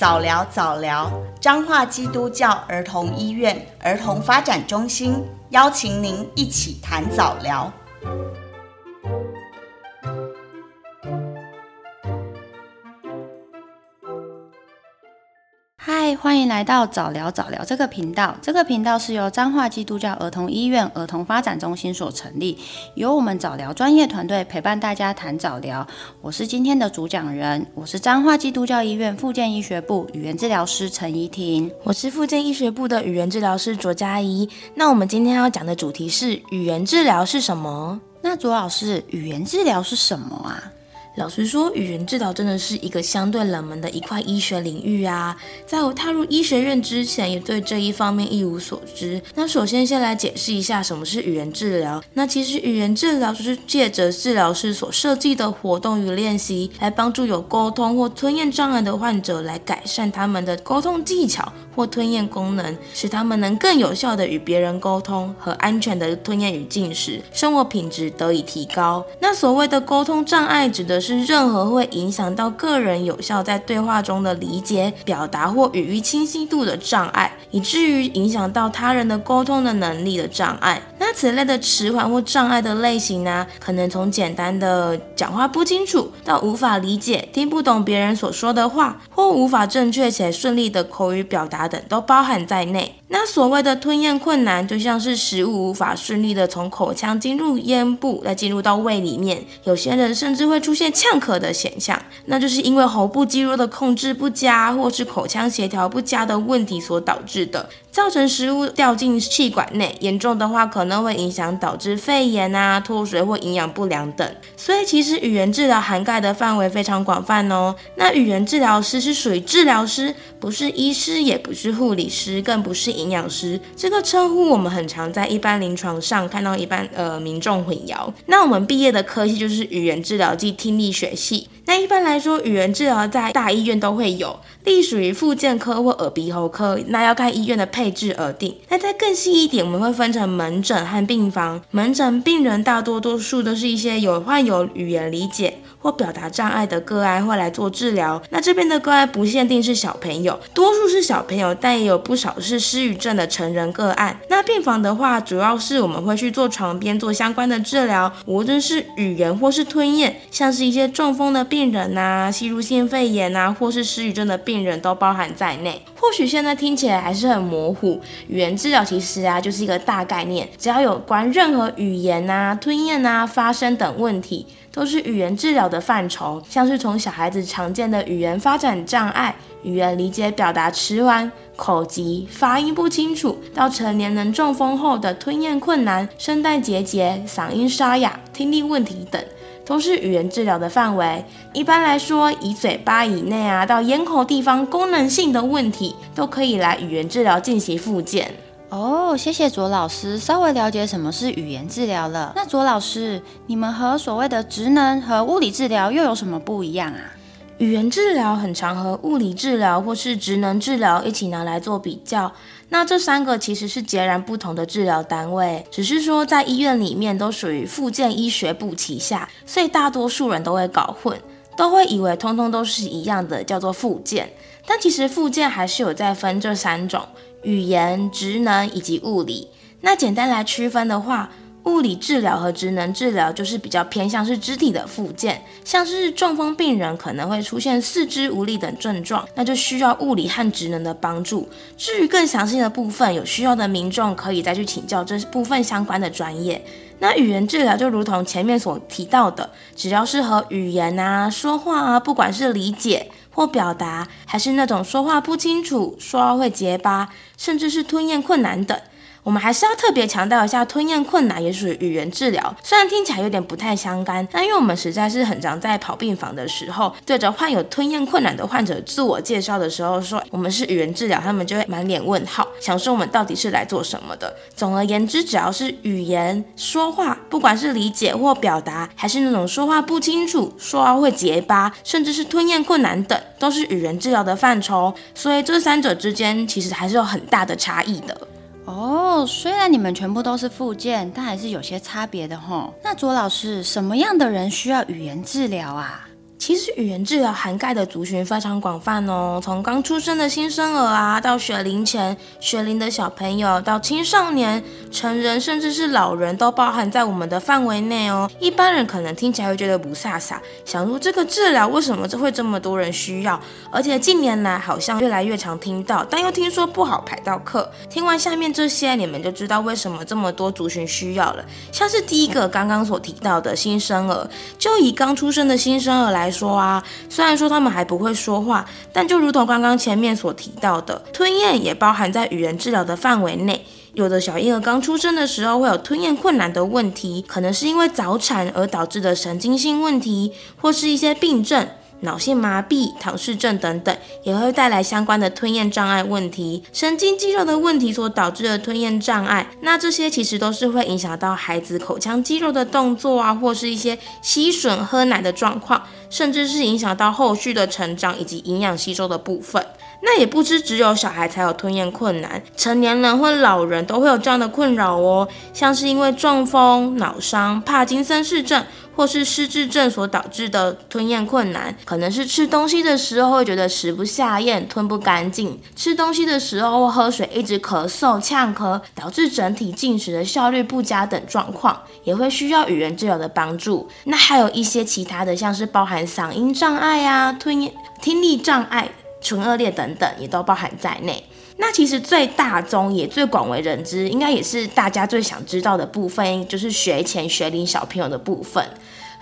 早疗早疗，彰化基督教儿童医院儿童发展中心邀请您一起谈早疗。欢迎来到早聊早聊这个频道。这个频道是由彰化基督教儿童医院儿童发展中心所成立，由我们早聊专业团队陪伴大家谈早聊。我是今天的主讲人，我是彰化基督教医院复健医学部语言治疗师陈怡婷，我是复健医学部的语言治疗师卓嘉怡。那我们今天要讲的主题是语言治疗是什么？那卓老师，语言治疗是什么啊？老实说，语言治疗真的是一个相对冷门的一块医学领域啊。在我踏入医学院之前，也对这一方面一无所知。那首先先来解释一下什么是语言治疗。那其实语言治疗就是借着治疗师所设计的活动与练习，来帮助有沟通或吞咽障碍的患者来改善他们的沟通技巧或吞咽功能，使他们能更有效地与别人沟通和安全的吞咽与进食，生活品质得以提高。那所谓的沟通障碍指的是。任何会影响到个人有效在对话中的理解、表达或语义清晰度的障碍，以至于影响到他人的沟通的能力的障碍。那此类的迟缓或障碍的类型呢，可能从简单的讲话不清楚，到无法理解、听不懂别人所说的话，或无法正确且顺利的口语表达等，都包含在内。那所谓的吞咽困难，就像是食物无法顺利的从口腔进入咽部，再进入到胃里面。有些人甚至会出现呛咳的现象，那就是因为喉部肌肉的控制不佳，或是口腔协调不佳的问题所导致的。造成食物掉进气管内，严重的话可能会影响导致肺炎啊、脱水或营养不良等。所以其实语言治疗涵盖的范围非常广泛哦。那语言治疗师是属于治疗师，不是医师，也不是护理师，更不是营养师。这个称呼我们很常在一般临床上看到一般呃民众混淆。那我们毕业的科系就是语言治疗暨听力学系。那一般来说，语言治疗在大医院都会有，隶属于附件科或耳鼻喉科。那要看医院的配置而定。那再更细一点，我们会分成门诊和病房。门诊病人大多多数都是一些有患有语言理解或表达障碍的个案会来做治疗。那这边的个案不限定是小朋友，多数是小朋友，但也有不少是失语症的成人个案。那病房的话，主要是我们会去做床边做相关的治疗，无论是语言或是吞咽，像是一些中风的病。人呐、啊，吸入性肺炎、啊，或是失语症的病人都包含在内。或许现在听起来还是很模糊。语言治疗其实啊，就是一个大概念，只要有关任何语言啊、吞咽啊、发声等问题，都是语言治疗的范畴。像是从小孩子常见的语言发展障碍、语言理解表达迟缓、口疾、发音不清楚，到成年人中风后的吞咽困难、声带结节、嗓音沙哑、听力问题等。都是语言治疗的范围。一般来说，以嘴巴以内啊到咽喉地方功能性的问题，都可以来语言治疗进行复健。哦，谢谢卓老师，稍微了解什么是语言治疗了。那卓老师，你们和所谓的职能和物理治疗又有什么不一样啊？语言治疗很常和物理治疗或是职能治疗一起拿来做比较。那这三个其实是截然不同的治疗单位，只是说在医院里面都属于复健医学部旗下，所以大多数人都会搞混，都会以为通通都是一样的，叫做复健。但其实复健还是有在分这三种：语言、职能以及物理。那简单来区分的话，物理治疗和职能治疗就是比较偏向是肢体的复健，像是中风病人可能会出现四肢无力等症状，那就需要物理和职能的帮助。至于更详细的部分，有需要的民众可以再去请教这部分相关的专业。那语言治疗就如同前面所提到的，只要是和语言啊、说话啊，不管是理解或表达，还是那种说话不清楚、说话会结巴，甚至是吞咽困难等。我们还是要特别强调一下，吞咽困难也属于语言治疗。虽然听起来有点不太相干，但因为我们实在是很常在跑病房的时候，对着患有吞咽困难的患者自我介绍的时候说我们是语言治疗，他们就会满脸问号，想说我们到底是来做什么的。总而言之，只要是语言说话，不管是理解或表达，还是那种说话不清楚、说话会结巴，甚至是吞咽困难等，都是语言治疗的范畴。所以这三者之间其实还是有很大的差异的。哦，虽然你们全部都是附件，但还是有些差别的吼。那卓老师，什么样的人需要语言治疗啊？其实语言治疗涵盖的族群非常广泛哦，从刚出生的新生儿啊，到学龄前、学龄的小朋友，到青少年、成人，甚至是老人都包含在我们的范围内哦。一般人可能听起来会觉得不飒飒，想说这个治疗为什么这会这么多人需要？而且近年来好像越来越常听到，但又听说不好排到课。听完下面这些，你们就知道为什么这么多族群需要了。像是第一个刚刚所提到的新生儿，就以刚出生的新生儿来说啊，虽然说他们还不会说话，但就如同刚刚前面所提到的，吞咽也包含在语言治疗的范围内。有的小婴儿刚出生的时候会有吞咽困难的问题，可能是因为早产而导致的神经性问题，或是一些病症。脑性麻痹、唐氏症等等，也会带来相关的吞咽障碍问题，神经肌肉的问题所导致的吞咽障碍。那这些其实都是会影响到孩子口腔肌肉的动作啊，或是一些吸吮、喝奶的状况，甚至是影响到后续的成长以及营养吸收的部分。那也不是只有小孩才有吞咽困难，成年人或老人都会有这样的困扰哦。像是因为中风、脑伤、帕金森氏症或是失智症所导致的吞咽困难，可能是吃东西的时候会觉得食不下咽、吞不干净，吃东西的时候或喝水一直咳嗽、呛咳，导致整体进食的效率不佳等状况，也会需要语言治疗的帮助。那还有一些其他的，像是包含嗓音障碍啊、吞咽、听力障碍。唇腭裂等等也都包含在内。那其实最大宗也最广为人知，应该也是大家最想知道的部分，就是学前学龄小朋友的部分。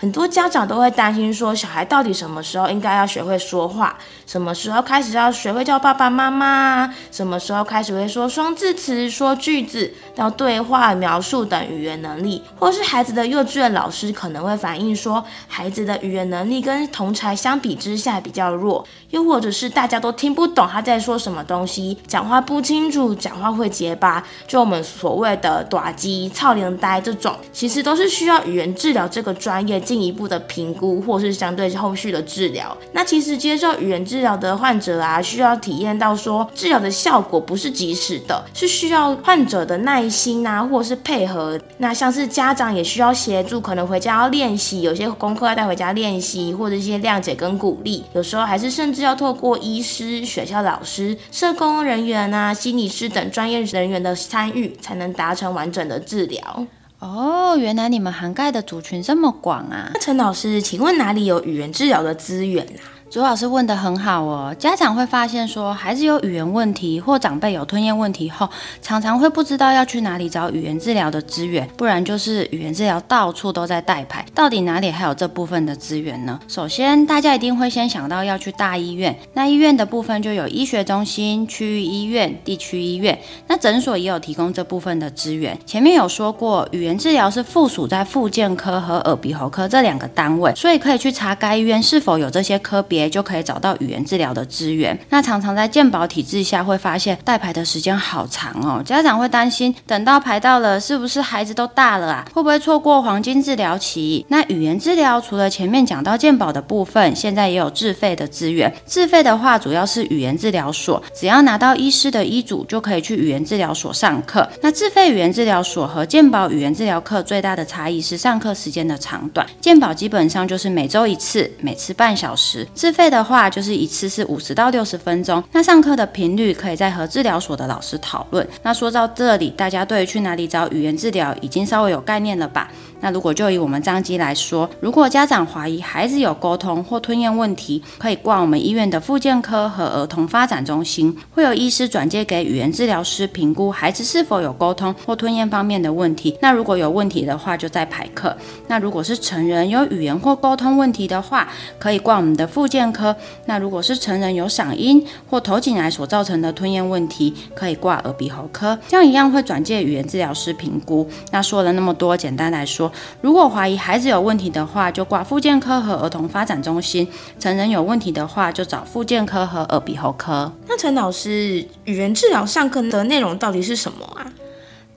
很多家长都会担心说，小孩到底什么时候应该要学会说话？什么时候开始要学会叫爸爸妈妈？什么时候开始会说双字词、说句子、到对话、描述等语言能力？或是孩子的幼稚园老师可能会反映说，孩子的语言能力跟同侪相比之下比较弱，又或者是大家都听不懂他在说什么东西，讲话不清楚，讲话会结巴，就我们所谓的大舌、臭奶呆这种，其实都是需要语言治疗这个专业。进一步的评估，或是相对后续的治疗。那其实接受语言治疗的患者啊，需要体验到说治疗的效果不是即时的，是需要患者的耐心啊，或是配合。那像是家长也需要协助，可能回家要练习，有些功课要带回家练习，或者一些谅解跟鼓励。有时候还是甚至要透过医师、学校老师、社工人员啊、心理师等专业人员的参与，才能达成完整的治疗。哦，原来你们涵盖的族群这么广啊！那陈老师，请问哪里有语言治疗的资源啊？朱老师问的很好哦，家长会发现说，孩子有语言问题或长辈有吞咽问题后，常常会不知道要去哪里找语言治疗的资源，不然就是语言治疗到处都在代排，到底哪里还有这部分的资源呢？首先，大家一定会先想到要去大医院，那医院的部分就有医学中心、区域医院、地区医院，那诊所也有提供这部分的资源。前面有说过，语言治疗是附属在复健科和耳鼻喉科这两个单位，所以可以去查该医院是否有这些科别。也就可以找到语言治疗的资源。那常常在健保体制下，会发现代排的时间好长哦。家长会担心，等到排到了，是不是孩子都大了啊？会不会错过黄金治疗期？那语言治疗除了前面讲到健保的部分，现在也有自费的资源。自费的话，主要是语言治疗所，只要拿到医师的医嘱，就可以去语言治疗所上课。那自费语言治疗所和健保语言治疗课最大的差异是上课时间的长短。健保基本上就是每周一次，每次半小时。自费的话，就是一次是五十到六十分钟。那上课的频率可以再和治疗所的老师讨论。那说到这里，大家对于去哪里找语言治疗已经稍微有概念了吧？那如果就以我们张机来说，如果家长怀疑孩子有沟通或吞咽问题，可以挂我们医院的复健科和儿童发展中心，会有医师转介给语言治疗师评估孩子是否有沟通或吞咽方面的问题。那如果有问题的话，就再排课。那如果是成人有语言或沟通问题的话，可以挂我们的复健科。那如果是成人有嗓音或头颈癌所造成的吞咽问题，可以挂耳鼻喉科。这样一样会转介语言治疗师评估。那说了那么多，简单来说。如果怀疑孩子有问题的话，就挂复健科和儿童发展中心；成人有问题的话，就找复健科和耳鼻喉科。那陈老师，语言治疗上课的内容到底是什么啊？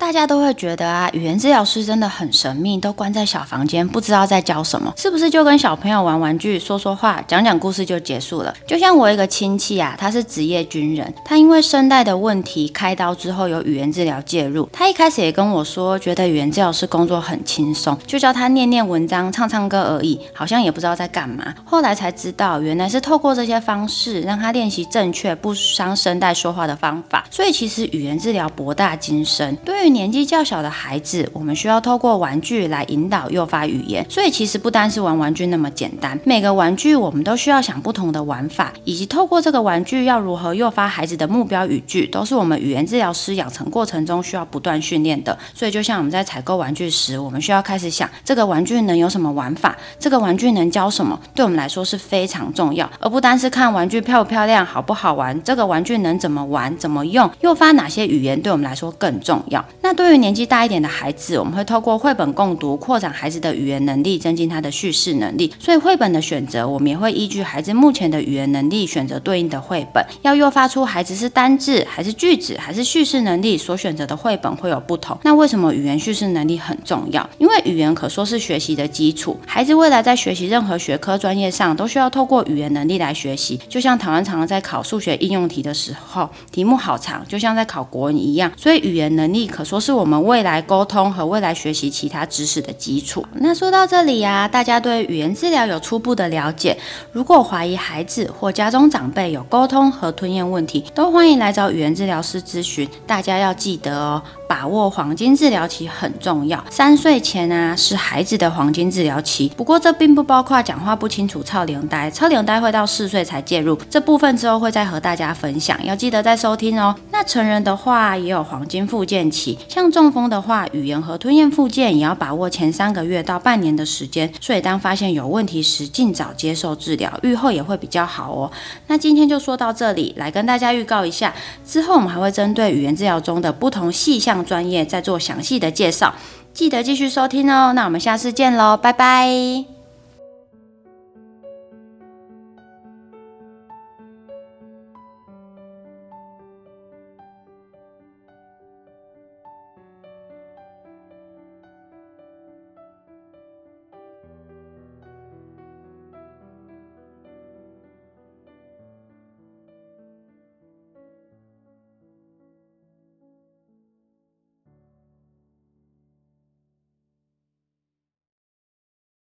大家都会觉得啊，语言治疗师真的很神秘，都关在小房间，不知道在教什么，是不是就跟小朋友玩玩具、说说话、讲讲故事就结束了？就像我一个亲戚啊，他是职业军人，他因为声带的问题开刀之后有语言治疗介入，他一开始也跟我说，觉得语言治疗师工作很轻松，就叫他念念文章、唱唱歌而已，好像也不知道在干嘛。后来才知道，原来是透过这些方式让他练习正确不伤声带说话的方法。所以其实语言治疗博大精深，对于年纪较小的孩子，我们需要透过玩具来引导诱发语言。所以其实不单是玩玩具那么简单，每个玩具我们都需要想不同的玩法，以及透过这个玩具要如何诱发孩子的目标语句，都是我们语言治疗师养成过程中需要不断训练的。所以就像我们在采购玩具时，我们需要开始想这个玩具能有什么玩法，这个玩具能教什么，对我们来说是非常重要，而不单是看玩具漂不漂亮、好不好玩，这个玩具能怎么玩、怎么用，诱发哪些语言，对我们来说更重要。那对于年纪大一点的孩子，我们会透过绘本共读扩展孩子的语言能力，增进他的叙事能力。所以绘本的选择，我们也会依据孩子目前的语言能力选择对应的绘本。要诱发出孩子是单字还是句子还是叙事能力，所选择的绘本会有不同。那为什么语言叙事能力很重要？因为语言可说是学习的基础。孩子未来在学习任何学科专业上，都需要透过语言能力来学习。就像台湾常常在考数学应用题的时候，题目好长，就像在考国文一样。所以语言能力可说是我们未来沟通和未来学习其他知识的基础。那说到这里呀、啊，大家对语言治疗有初步的了解。如果怀疑孩子或家中长辈有沟通和吞咽问题，都欢迎来找语言治疗师咨询。大家要记得哦。把握黄金治疗期很重要，三岁前啊是孩子的黄金治疗期。不过这并不包括讲话不清楚、超龄呆，超龄呆会到四岁才介入，这部分之后会再和大家分享，要记得再收听哦。那成人的话也有黄金复健期，像中风的话，语言和吞咽复健也要把握前三个月到半年的时间。所以当发现有问题时，尽早接受治疗，愈后也会比较好哦。那今天就说到这里，来跟大家预告一下，之后我们还会针对语言治疗中的不同细项。专业再做详细的介绍，记得继续收听哦。那我们下次见喽，拜拜。